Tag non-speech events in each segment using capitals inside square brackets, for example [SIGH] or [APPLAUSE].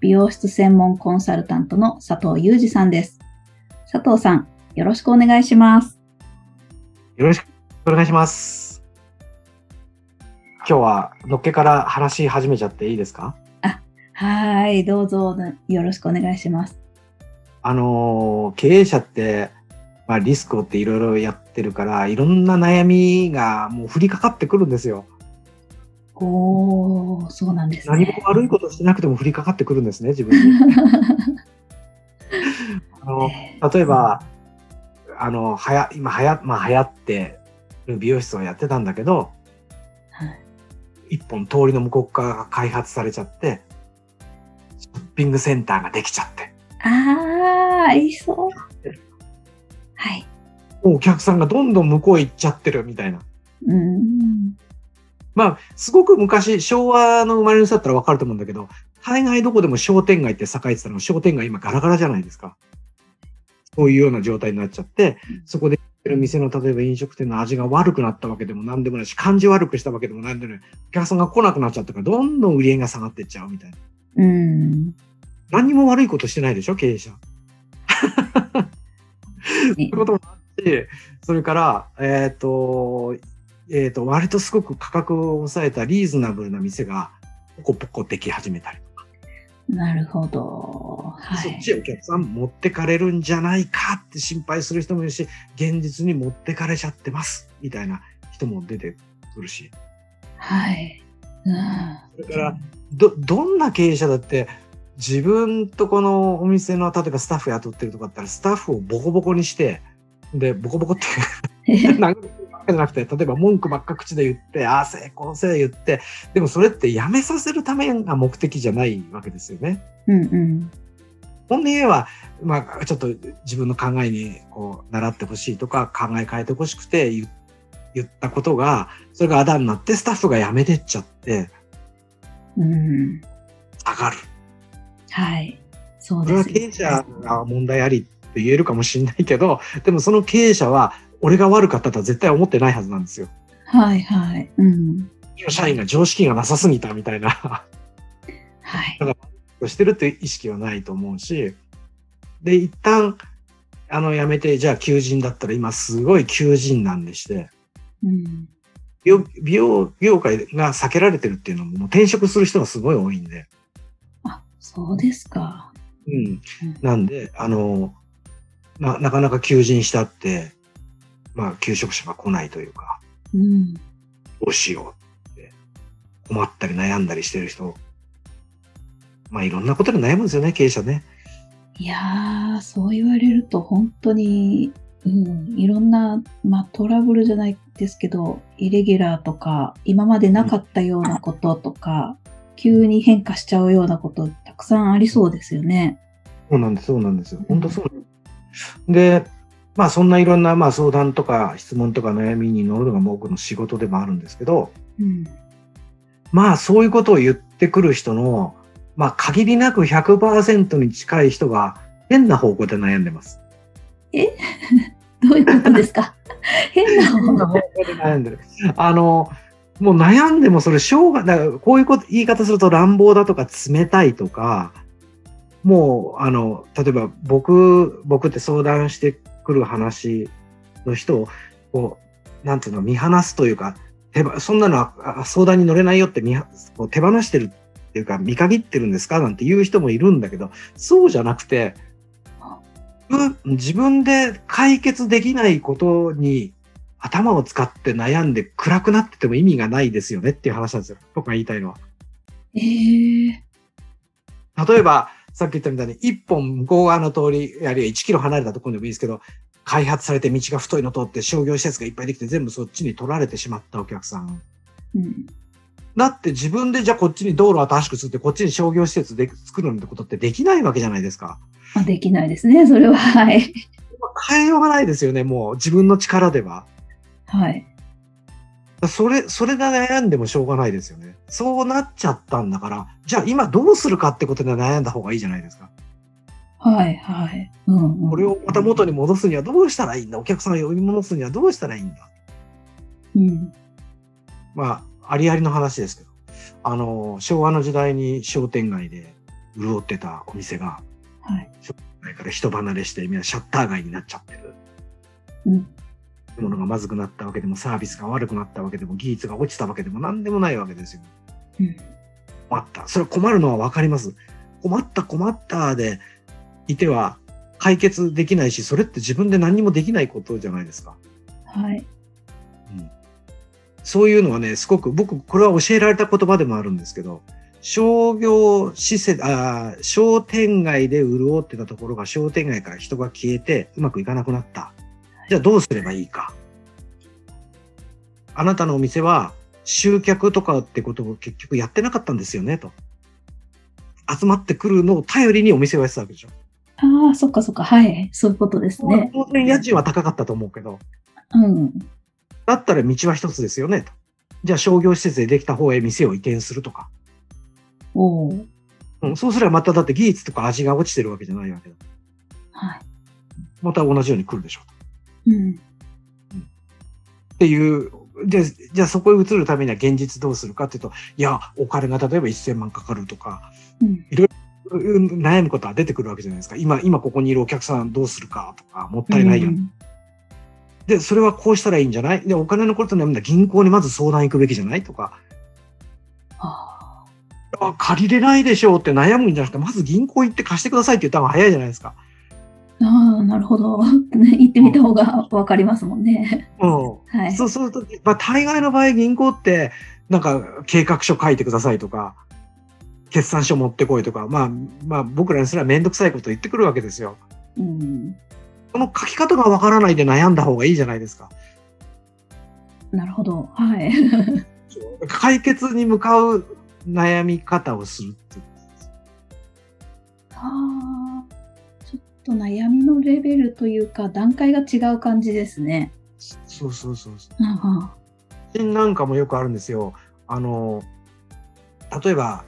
美容室専門コンサルタントの佐藤裕二さんです。佐藤さん、よろしくお願いします。よろしくお願いします。今日はのっけから話し始めちゃっていいですか？はい、どうぞよろしくお願いします。あのー、経営者って、まあ、リスクをっていろいろやってるから、いろんな悩みがもう降りかかってくるんですよ。おー、そうなんです何もね。悪いことしてなくても降りかかってくるんですね、自分に。あの [LAUGHS] 例えば、あの、はや、今はや、まあ流行ってる美容室をやってたんだけど、はい一本通りの向こう側が開発されちゃって、ショッピングセンターができちゃって、あー、ありそう。はい。お客さんがどんどん向こう行っちゃってるみたいな。うん。まあ、すごく昔、昭和の生まれの人だったらわかると思うんだけど、大概どこでも商店街って栄えてたの商店街今ガラガラじゃないですか。そういうような状態になっちゃってうん、そこでる店の例えば飲食店の味が悪くなったわけでも何でもないし、感じ悪くしたわけでも何でもない。お客さんが来なくなっちゃったから、どんどん売り上げが下がっていっちゃうみたいな。うん。何にも悪いことしてないでしょ、経営者。[LAUGHS] そういうこともあって、それから、えっ、と、えっ、と、割とすごく価格を抑えたリーズナブルな店が、ポコポコでき始めたり。なるほど。はい。そっちへお客さん持ってかれるんじゃないかって心配する人もいるし、現実に持ってかれちゃってます、みたいな人も出てくるし。はい。うん。それから、ど、どんな経営者だって、自分とこのお店の、例えばスタッフ雇ってるとかだったら、スタッフをボコボコにして、で、ボコボコって殴る [LAUGHS] わけじゃなくて、例えば文句ばっか口で言って、ああ、成功せ言って、でもそれってやめさせるためが目的じゃないわけですよね。うんうん。本音言えば、まあ、ちょっと自分の考えにこう習ってほしいとか考え変えてほしくて言言ったことが、それがあだになってスタッフが辞めてっちゃってうん。下がる。はい。そうそれはですよね経営者が問題ありって言えるかもしれないけど、でもその経営者は俺が悪かったとは絶対思ってないはずなんですよ。はいはい。うん。社員が常識がなさすぎたみたいな。はい。してるっていう意識はないと思うし、で、一旦、あの、辞めて、じゃあ求人だったら今すごい求人なんでして、うん。美容美容業界が避けられてるっていうのも、もう転職する人がすごい多いんで、あ、そうですか。うん。うんなんで、あの、な、なかなか求人したって、まあ、求職者が来ないというか、うん。どうしようって困ったり悩んだりしてる人、まあ、いろんなことで悩むんですよね、経営者ね。いやー、そう言われると本当に、うん、いろんな、まあ、トラブルじゃないですけど、イレギュラーとか、今までなかったようなこととか、急に変化しちゃうようなこと、たくさんありそうですよね。そうなんです、そうなんですよ。本当そう。で、まあそんないろんなまあ相談とか質問とか悩みに乗るのが僕の仕事でもあるんですけど、うん。まあそういうことを言ってくる人の、まあ限りなく100%に近い人が変な方向で悩んでます。[LAUGHS] どういうことですか？[LAUGHS] 変な方方向で悩んでる。あの、もう悩んでもそれしょうが、だからこういうこと、言い方すると乱暴だとか冷たいとか、もう、あの、例えば僕、僕って相談してくる話の人を、こう、なんていうの、見放すというか、手ばそんなのはあ相談に乗れないよって見はこう手放してるっていうか、見限ってるんですかなんて言う人もいるんだけど、そうじゃなくて、うん自分で解決できないことに頭を使って悩んで暗くなってても意味がないですよねっていう話なんですよ。僕が言いたいのは。えー、例えば、さっき言ったみたいに、一本向こう側の通り、あるいは1キロ離れたところでもいいですけど、開発されて道が太いの通って商業施設がいっぱいできて全部そっちに取られてしまったお客さん。うん。だって自分でじゃあこっちに道路を新しく作ってこっちに商業施設で作るなんてことってできないわけじゃないですか。あできないですね、それは。はい。変えようがないですよね、もう自分の力では。はい。それ、それで悩んでもしょうがないですよね。そうなっちゃったんだから、じゃあ今どうするかってことで悩んだ方がいいじゃないですか。はい、はい。うん、うん。これをまた元に戻すにはどうしたらいいんだお客さんを呼び戻すにはどうしたらいいんだ？うん。まあ、ありありの話ですけど。あの、昭和の時代に商店街で潤ってたお店が、はい。それから人離れしてみんなシャッター街になっちゃってる。うん。ものがまずくなったわけでも、サービスが悪くなったわけでも、技術が落ちたわけでも何でもないわけですよ。うん。困った。それは困るのはわかります。困った困ったでいては解決できないし、それって自分で何にもできないことじゃないですか。はい。そういうのはね、すごく僕、これは教えられた言葉でもあるんですけど、商業施設、あー商店街で潤ってたところが商店街から人が消えてうまくいかなくなった。じゃあどうすればいいか。あなたのお店は集客とかってことを結局やってなかったんですよね、と。集まってくるのを頼りにお店をやってたわけでしょ。ああ、そっかそっか。はい。そういうことですね。当然家賃は高かったと思うけど、うん。だったら道は一つですよね、と。じゃあ商業施設でできた方へ店を移転するとか。おお。うん、そうすればまただって技術とか味が落ちてるわけじゃないわけだ。はい。また同じように来るでしょ。うん。っていう、で、じゃあそこへ移るためには現実どうするかっていうと、いや、お金が例えば1000万かかるとか、うん。うん悩むことは出てくるわけじゃないですか。今、今ここにいるお客さんどうするかとか、もったいないよ。うんで、それはこうしたらいいんじゃない？で、お金のこと悩んだら銀行にまず相談行くべきじゃない？とか、ああ借りれないでしょうって悩むんじゃなくて、まず銀行行って貸してくださいって言った方が早いじゃないですか。ーあー、なるほど。ね、[LAUGHS] 行ってみた方がわかりますもんね。うん。はい。そうすると、まあ、大概の場合銀行って、なんか計画書書いてくださいとか、決算書持ってこいとか、まあ、まあ僕らにすればめんどくさいこと言ってくるわけですよ。うん。その書き方がわからないで悩んだ方がいいじゃないですか。なるほど。はい。[LAUGHS] 解決に向かう悩み方をするっていう。ああ、ちょっと悩みのレベルというか、段階が違う感じですね。そうそうそうそう。あ写真なんかもよくあるんですよ。あの、例えば、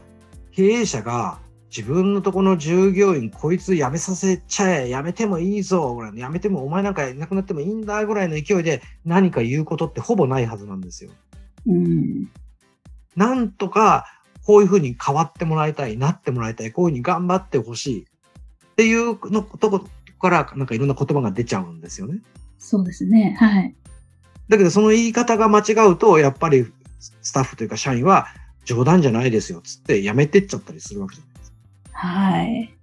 経営者が自分のところの従業員、こいつ辞めさせちゃえ、辞めてもいいぞ、ぐらいの辞めてもお前なんかいなくなってもいいんだ、ぐらいの勢いで何か言うことってほぼないはずなんですよ。うん。なんとか、こういうふうに変わってもらいたい、なってもらいたい、こういうふうに頑張ってほしいっていうのとこから、なんかいろんな言葉が出ちゃうんですよね。そうですね。はい。だけどその言い方が間違うと、やっぱりスタッフというか社員は冗談じゃないですよ、つってやめてっちゃったりするわけじゃないですか。はい。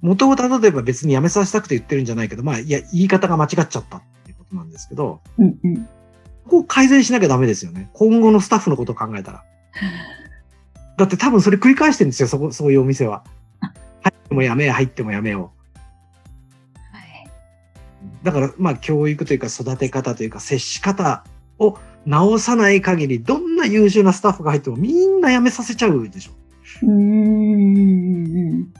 元を例えば別にやめさせたくて言ってるんじゃないけど、まあ、いや、言い方が間違っちゃったっていうことなんですけど、うんうん。ここ改善しなきゃダメですよね。今後のスタッフのことを考えたら。[LAUGHS] だって多分それ繰り返してるんですよ、そこ、そういうお店は。入ってもやめ、入ってもやめよはい。う。だから、まあ、教育というか育て方というか接し方を直さない限り、どんな優秀なスタッフが入ってもみんな辞めさせちゃうでしょ。うーん。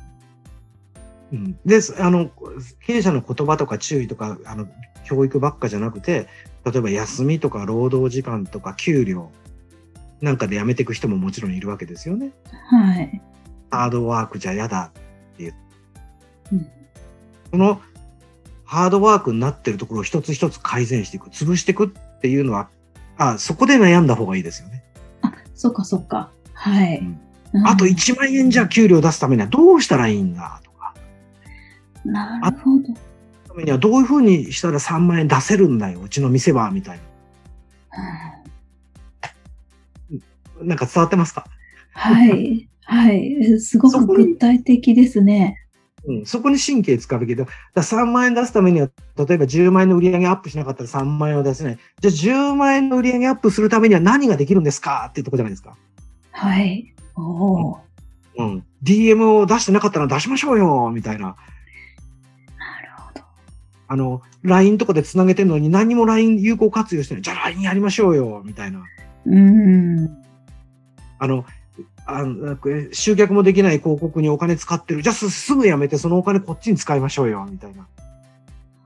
うん、で、あの、経営者の言葉とか注意とか、あの、教育ばっかじゃなくて、例えば休みとか労働時間とか給料なんかで辞めていく人ももちろんいるわけですよね。はい。ハードワークじゃ嫌だ。うんそのハードワークになってるところを一つ一つ改善していく、潰していくっていうのは、あ、そこで悩んだ方がいいですよね。あ、そっかそっか。はい。うんうんあと1万円じゃ給料出すためにはどうしたらいいんだとか、なるほど。ためにはどういうふうにしたら3万円出せるんだよ、うちの店は、みたいな。なんか伝わってますか？はい。はい。すごく具体的ですね。うん、そこに神経使うべきだ。だから3万円出すためには、例えば10万円の売り上げアップしなかったら3万円は出せない。じゃあ10万円の売り上げアップするためには何ができるんですか？っていうところじゃないですか。はい。おお。うん。DM を出してなかったら出しましょうよみたいな。なるほど。あの、LINE とかで繋げてるのに何にも LINE 有効活用してない。じゃあ LINE やりましょうよみたいな。うーん。あの、あの集客もできない広告にお金使ってる。じゃあすすぐやめてそのお金こっちに使いましょうよ、みたいな。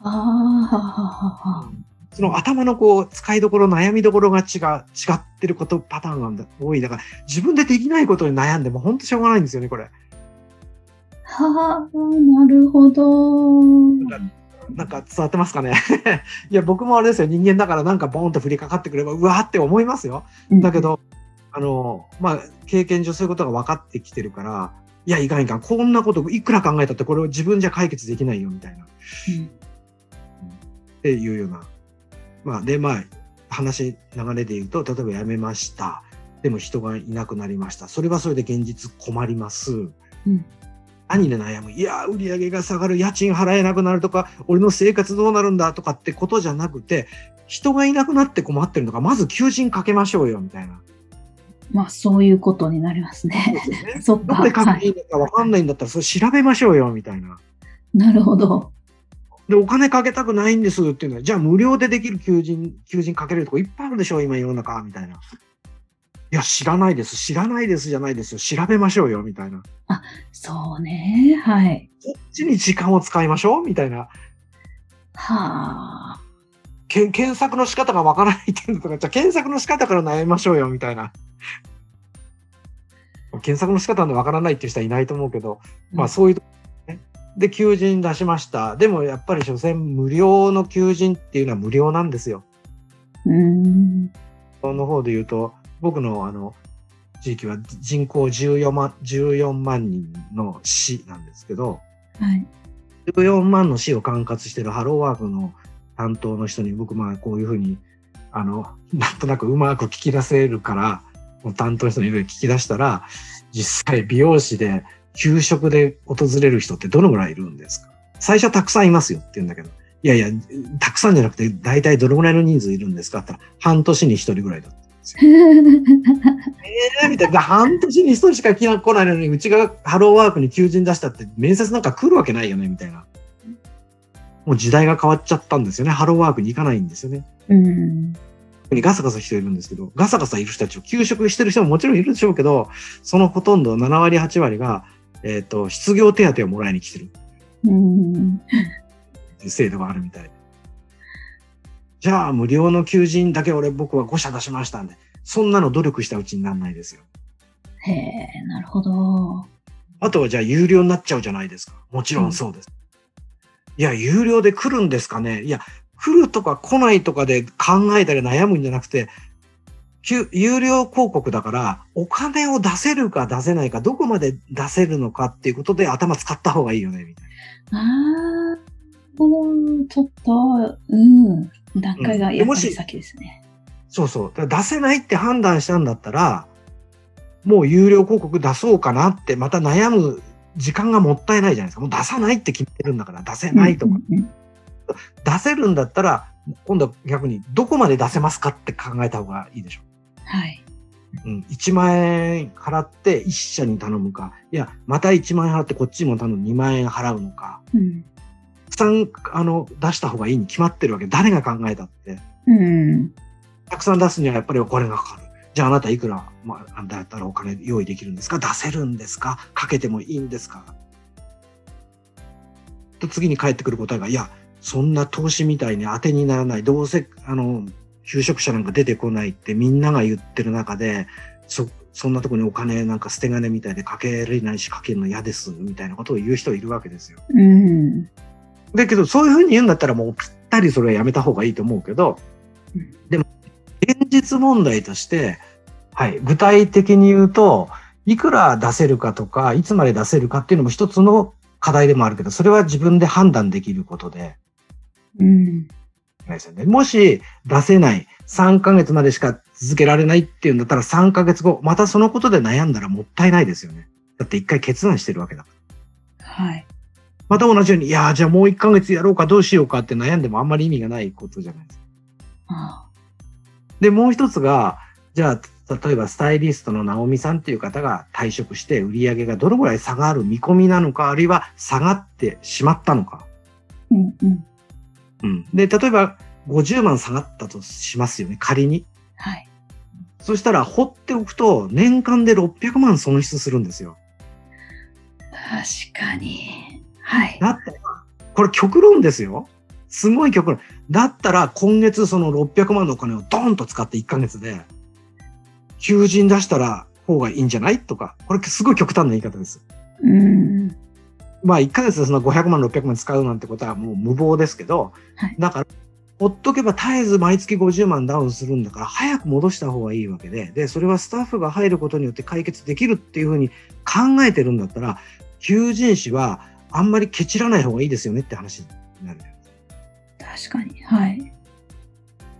ああ、その頭のこう、使いどころ、悩みどころが違う、違ってること、パターンが多い。だから、自分でできないことに悩んでも本当しょうがないんですよね、これ。はあ、なるほど。なんか伝わってますかね？[LAUGHS] いや、僕もあれですよ。人間だからなんかボーンと降りかかってくれば、うわーって思いますよ。だけど、あの、まあ、経験上そういうことが分かってきてるから、いや、いかんいかん。こんなこといくら考えたってこれを自分じゃ解決できないよ、みたいな。うんっていうような。まあ、で、まあ、話、流れで言うと、例えば辞めました。でも人がいなくなりました。それはそれで現実困ります。うん何で悩む？いや、売り上げが下がる、家賃払えなくなるとか、俺の生活どうなるんだ？とかってことじゃなくて、人がいなくなって困ってるのか、まず求人かけましょうよ、みたいな。まあ、そういうことになりますね。ねそっか。なんでかわかんないんだったら、それ調べましょうよ、みたいな。なるほど。で、お金かけたくないんですっていうのは、じゃあ無料でできる求人、求人かけれるとこいっぱいあるでしょ、今世の中、みたいな。いや、知らないです。知らないですじゃないですよ。調べましょうよ、みたいな。そうね。はい。こっちに時間を使いましょう、みたいな。はあ。け検索の仕方がわからないっていうのとか、じゃあ検索の仕方から悩みましょうよ、みたいな。検索の仕方でわからないっていう人はいないと思うけど、まあそういうね。で、求人出しました。でもやっぱり所詮無料の求人っていうのは無料なんですよ。うーん。の方で言うと、僕のあの、地域は人口14万、14万人の市なんですけど、はい。14万の市を管轄してるハローワークの担当の人に僕まあこういうふうに、あの、なんとなくうまく聞き出せるから、担当の人にいろいろ聞き出したら、実際美容師で給食で訪れる人ってどのぐらいいるんですか？最初はたくさんいますよって言うんだけど、いやいや、たくさんじゃなくて大体どのぐらいの人数いるんですかって言ったら、半年に一人ぐらいだったんですよ。[LAUGHS] えー、みたいな。半年に一人しか来ないのに、うちがハローワークに求人出したって面接なんか来るわけないよね、みたいな。もう時代が変わっちゃったんですよね。ハローワークに行かないんですよね。うん。にガサガサ人いるんですけど、ガサガサいる人たちを休職してる人ももちろんいるでしょうけど、そのほとんど7割、8割が、えっ、と、失業手当をもらいに来てるうん。制度があるみたい。じゃあ、無料の求人だけ俺僕は5社出しましたんで、そんなの努力したうちになんないですよ。へえ、なるほど。あとはじゃあ有料になっちゃうじゃないですか。もちろんそうです。いや、有料で来るんですかねいや、来るとか来ないとかで考えたり悩むんじゃなくて、き有料広告だから、お金を出せるか出せないか、どこまで出せるのかっていうことで頭使った方がいいよね、みたいな。ああ、うん、ちょっと、うん、段階がやっぱり先ですね。そうそう。だから出せないって判断したんだったら、もう有料広告出そうかなって、また悩む時間がもったいないじゃないですか。もう出さないって決めてるんだから、出せないとか。うんうん出せるんだったら、今度は逆にどこまで出せますかって考えた方がいいでしょ。はい。うん、1万円払って1社に頼むか、いや、また1万円払ってこっちにも頼む2万円払うのか、うん。たくさんあの出した方がいいに決まってるわけ。誰が考えたって。うん。たくさん出すにはやっぱりお金がかかる。じゃああなたいくら、まあ、だったらお金用意できるんですか？出せるんですか？かけてもいいんですか？と次に返ってくる答えが、いや、そんな投資みたいに当てにならない。どうせ、あの、求職者なんか出てこないってみんなが言ってる中で、そ、そんなとこにお金なんか捨て金みたいでかけれないしかけるの嫌です、みたいなことを言う人いるわけですよ。うん。だけど、そういうふうに言うんだったらもうぴったりそれはやめた方がいいと思うけどうん、でも、現実問題として、はい、具体的に言うと、いくら出せるかとか、いつまで出せるかっていうのも一つの課題でもあるけど、それは自分で判断できることで、うん。ないですよね。もし出せない、3ヶ月までしか続けられないっていうんだったら3ヶ月後、またそのことで悩んだらもったいないですよね。だって一回決断してるわけだから。はい。また同じように、いやーじゃあもう1ヶ月やろうかどうしようかって悩んでもあんまり意味がないことじゃないですか。あで、もう一つが、じゃあ、例えばスタイリストの直美さんっていう方が退職して売り上げがどのぐらい下がる見込みなのか、あるいは下がってしまったのか。うんうん。うん。で、例えば50万下がったとしますよね、仮に。はい。そしたら放っておくと年間で600万損失するんですよ。確かに。はい。だったら、これ極論ですよ。すごい極論。だったら今月その600万のお金をドーンと使って1ヶ月で、求人出したら方がいいんじゃない？とか、これすごい極端な言い方です。うん。まあ1ヶ月でその500万、600万使うなんてことはもう無謀ですけど、はいだから、ほっとけば絶えず毎月50万ダウンするんだから、早く戻した方がいいわけで、で、それはスタッフが入ることによって解決できるっていうふうに考えてるんだったら、求人誌はあんまりケチらない方がいいですよねって話になる。確かに。はい。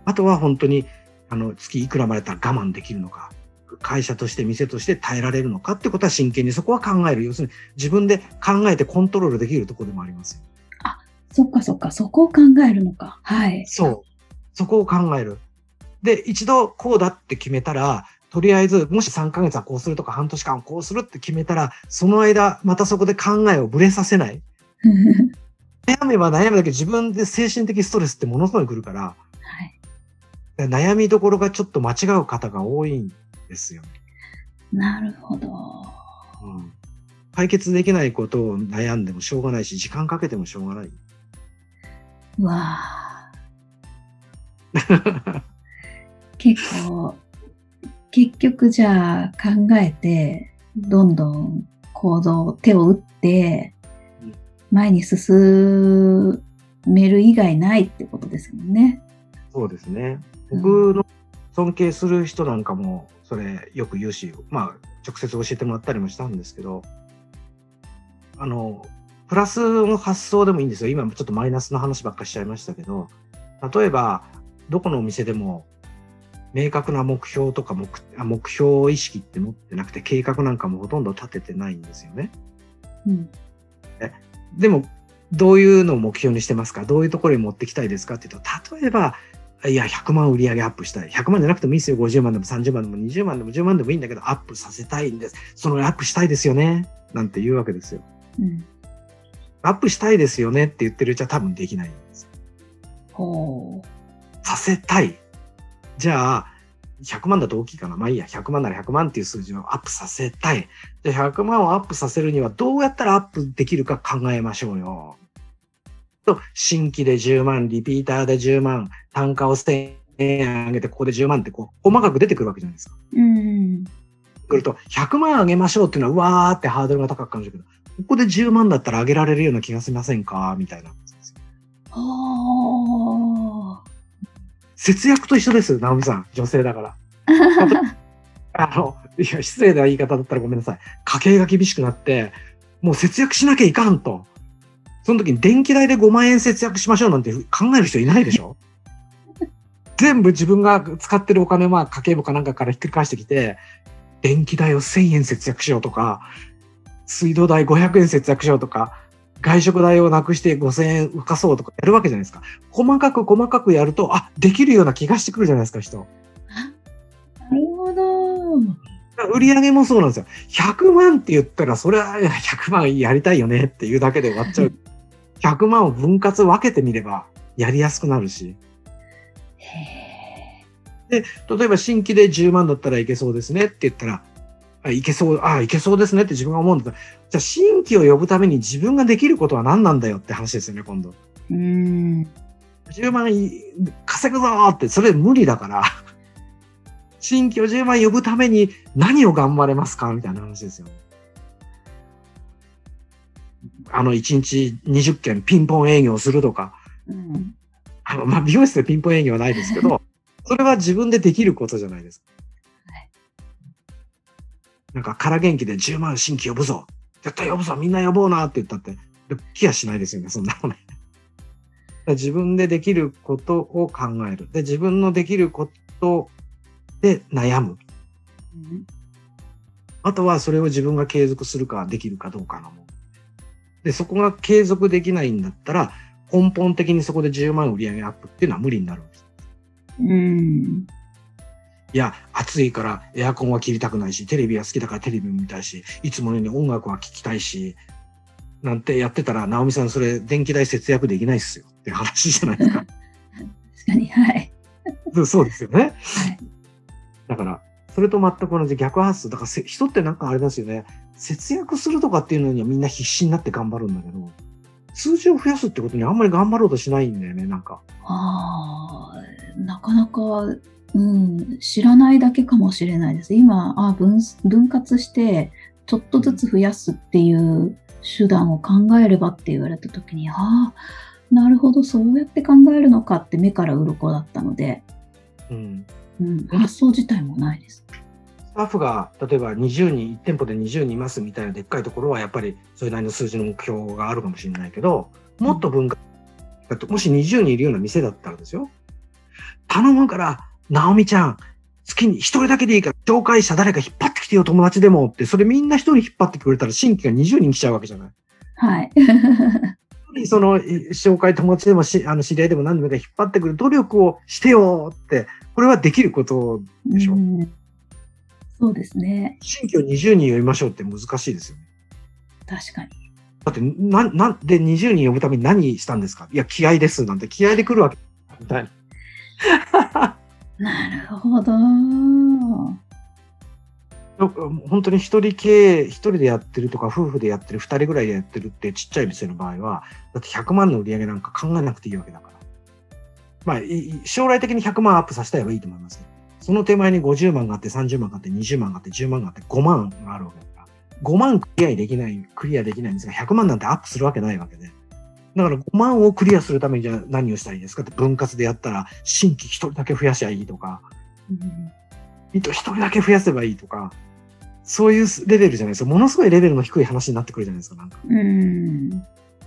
あとは本当に、あの、月いくらまでたら我慢できるのか、会社として店として耐えられるのかってことは真剣にそこは考える。要するに自分で考えてコントロールできるところでもありますよ。そっかそっか、そこを考えるのか。はい。そう。そこを考える。で、一度こうだって決めたら、とりあえず、もし3ヶ月はこうするとか半年間はこうするって決めたら、その間、またそこで考えをぶれさせない。[LAUGHS] 悩めば悩むだけ自分で精神的ストレスってものすごい来るから、はい。悩みどころがちょっと間違う方が多いんですよね。なるほど。うん、解決できないことを悩んでもしょうがないし、時間かけてもしょうがない。うわあ。結構、結局じゃあ考えて、どんどん行動、手を打ってうん、前に進める以外ないってことですもんね。そうですね。うん僕の尊敬する人なんかも、それよく言うし、まあ、直接教えてもらったりもしたんですけど、あの、プラスの発想でもいいんですよ。今ちょっとマイナスの話ばっかりしちゃいましたけど、例えば、どこのお店でも、明確な目標とか目あ目標意識って持ってなくて、計画なんかもほとんど立ててないんですよね。うん。でも、どういうのを目標にしてますか？どういうところに持ってきたいですか？っていうと、例えば、いや、100万売り上げアップしたい。100万じゃなくてもいいですよ。50万でも30万でも20万でも10万でもいいんだけど、アップさせたいんです。そのアップしたいですよね。なんて言うわけですよ。うん。アップしたいですよねって言ってるうちは多分できないんです。ほさせたい。じゃあ、100万だと大きいかな。まあいいや。100万なら100万っていう数字をアップさせたい。で、100万をアップさせるにはどうやったらアップできるか考えましょうよ。と、新規で10万、リピーターで10万、単価を1000円上げてここで10万ってこう、細かく出てくるわけじゃないですか。う。うん。くると、100万上げましょうっていうのは、うわーってハードルが高く感じるけど、ここで10万だったら上げられるような気がしませんか？みたいな。ほー。節約と一緒です、直美さん。女性だから。[LAUGHS] あの、いや、失礼な言い方だったらごめんなさい。家計が厳しくなって、もう節約しなきゃいかんと。その時に電気代で5万円節約しましょうなんて考える人いないでしょ？[LAUGHS] 全部自分が使ってるお金は家計簿かなんかからひっくり返してきて、電気代を1000円節約しようとか、水道代500円節約しようとか、外食代をなくして5000円浮かそうとかやるわけじゃないですか。細かく細かくやると、あ、できるような気がしてくるじゃないですか、人。なるほど。売り上げもそうなんですよ。100万って言ったら、それは100万やりたいよねっていうだけで終わっちゃう。100万を分割分けてみればやりやすくなるし。へ例えば新規で10万だったらいけそうですねって言ったら、あいけそう、あいけそうですねって自分が思うんだったら、じゃあ新規を呼ぶために自分ができることは何なんだよって話ですよね、今度。ーうん。10万い稼ぐぞーって、それ無理だから。[LAUGHS] 新規を10万呼ぶために何を頑張れますか？みたいな話ですよ。あの、1日20件ピンポン営業するとか、うん。あの、まあ、美容室でピンポン営業はないですけど、それは自分でできることじゃないですか。はいなんか、空元気で10万新規呼ぶぞ。絶対呼ぶぞ。みんな呼ぼうなって言ったって、で気はしないですよね、そんなのね。自分でできることを考える。で、自分のできることで悩む。うんあとはそれを自分が継続するかできるかどうかのもの。で、そこが継続できないんだったら、根本的にそこで10万売り上げアップっていうのは無理になるんです。うん。いや、暑いからエアコンは切りたくないし、テレビは好きだからテレビも見たいし、いつものように音楽は聴きたいし、なんてやってたら、直美さんそれ電気代節約できないっすよって話じゃないですか。[LAUGHS] 確かに、はい。そうですよね。はい。だから、それと全く同じ逆発想。だからせ人ってなんかあれですよね。節約するとかっていうのにはみんな必死になって頑張るんだけど、数字を増やすってことにあんまり頑張ろうとしないんだよね、なんか。ああ、なかなか、うん、知らないだけかもしれないです。今、あ分分割して、ちょっとずつ増やすっていう手段を考えればって言われたときに、ああ、なるほど、そうやって考えるのかって目から鱗だったので、うん。うん、発想自体もないです。スタッフが例えば20人、1店舗で20人いますみたいなでっかいところはやっぱりそれなりの数字の目標があるかもしれないけど、もっと分割、だってもし20人いるような店だったらですよ。頼むから、直美ちゃん、月に一人だけでいいから、紹介者誰か引っ張ってきてよ、友達でもって、それみんな一人引っ張ってくれたら新規が20人来ちゃうわけじゃない。はい。[LAUGHS] そのえ紹介友達でもしあの知り合いでも何でもいいから引っ張ってくる努力をしてよって、これはできることでしょ。うんそうですね。新規を20人呼びましょうって難しいですよね。確かに。だって、な、なんで20人呼ぶために何したんですか？いや、気合です。なんて気合で来るわけ。みたいな。[LAUGHS] なるほど。本当に一人経営、一人でやってるとか、夫婦でやってる、二人ぐらいでやってるってちっちゃい店の場合は、だって100万の売り上げなんか考えなくていいわけだから。まあ、将来的に100万アップさせたいはいいと思いますよ。その手前に50万があって、30万があって、20万があって、10万があって、5万があるわけだから。5万クリアできない、クリアできないんですが、100万なんてアップするわけないわけで。だから5万をクリアするためにじゃあ何をしたらいいですかって分割でやったら、新規一人だけ増やしゃいいとか、うん一人だけ増やせばいいとか、そういうレベルじゃないですか。ものすごいレベルの低い話になってくるじゃないですか。なんか。うん。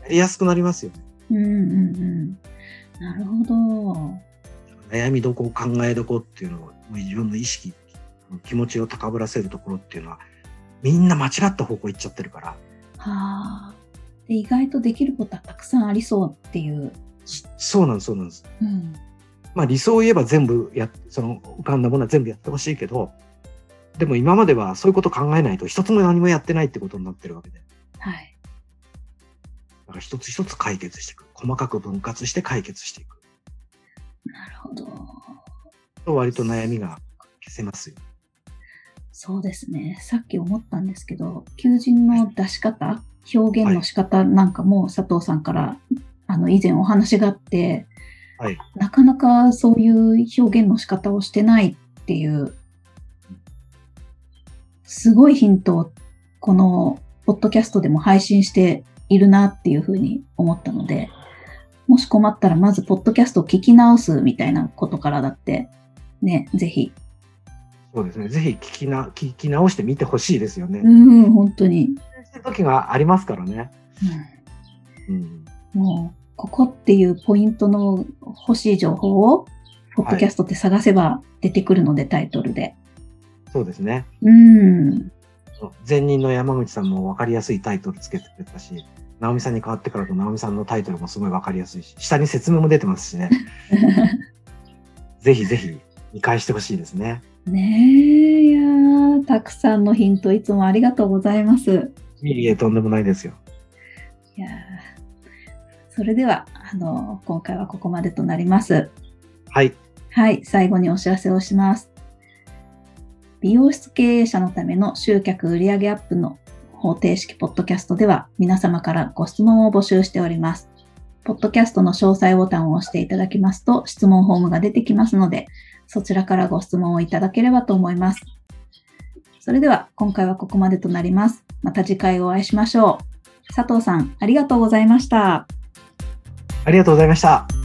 やりやすくなりますよね。うんうんうん。なるほど。悩みどこ、考えどこっていうのを、自分の意識、気持ちを高ぶらせるところっていうのは、みんな間違った方向行っちゃってるから、はあ。で意外とできることはたくさんありそうっていう。そそうなんです、そうなんです。うん。まあ理想を言えば全部や、その浮かんだものは全部やってほしいけど、でも今まではそういうこと考えないと一つも何もやってないってことになってるわけで。はい。だから一つ一つ解決していく。細かく分割して解決していく。なるほど。と割と悩みが消せますよ。そうですね。さっき思ったんですけど、求人の出し方、表現の仕方なんかも佐藤さんから、あの、以前お話があって、はい。なかなかそういう表現の仕方をしてないっていう、すごいヒントをこのポッドキャストでも配信しているなっていうふうに思ったので、もし困ったらまずポッドキャストを聞き直すみたいなことからだって、ね、ぜひ。そうですね。ぜひ聞きな、聞き直してみてほしいですよね。うん、本当に。時がありますからね。うんうん。もう、ここっていうポイントの欲しい情報を、ポッドキャストって探せば出てくるので、タイトルで。そうですね。うん。前任の山口さんも分かりやすいタイトルつけてくれたし、直美さんに変わってからと直美さんのタイトルもすごい分かりやすいし、下に説明も出てますしね。[LAUGHS] ぜひぜひ見返してほしいですね。ねえ、いやーたくさんのヒントいつもありがとうございます。いいえ、とんでもないですよ。いやーそれでは、あの、今回はここまでとなります。はい。はい、最後にお知らせをします。美容室経営者のための集客売上アップの方程式ポッドキャストでは皆様からご質問を募集しております。ポッドキャストの詳細ボタンを押していただきますと質問フォームが出てきますので、そちらからご質問をいただければと思います。それでは今回はここまでとなります。また次回お会いしましょう。佐藤さん、ありがとうございました。ありがとうございました。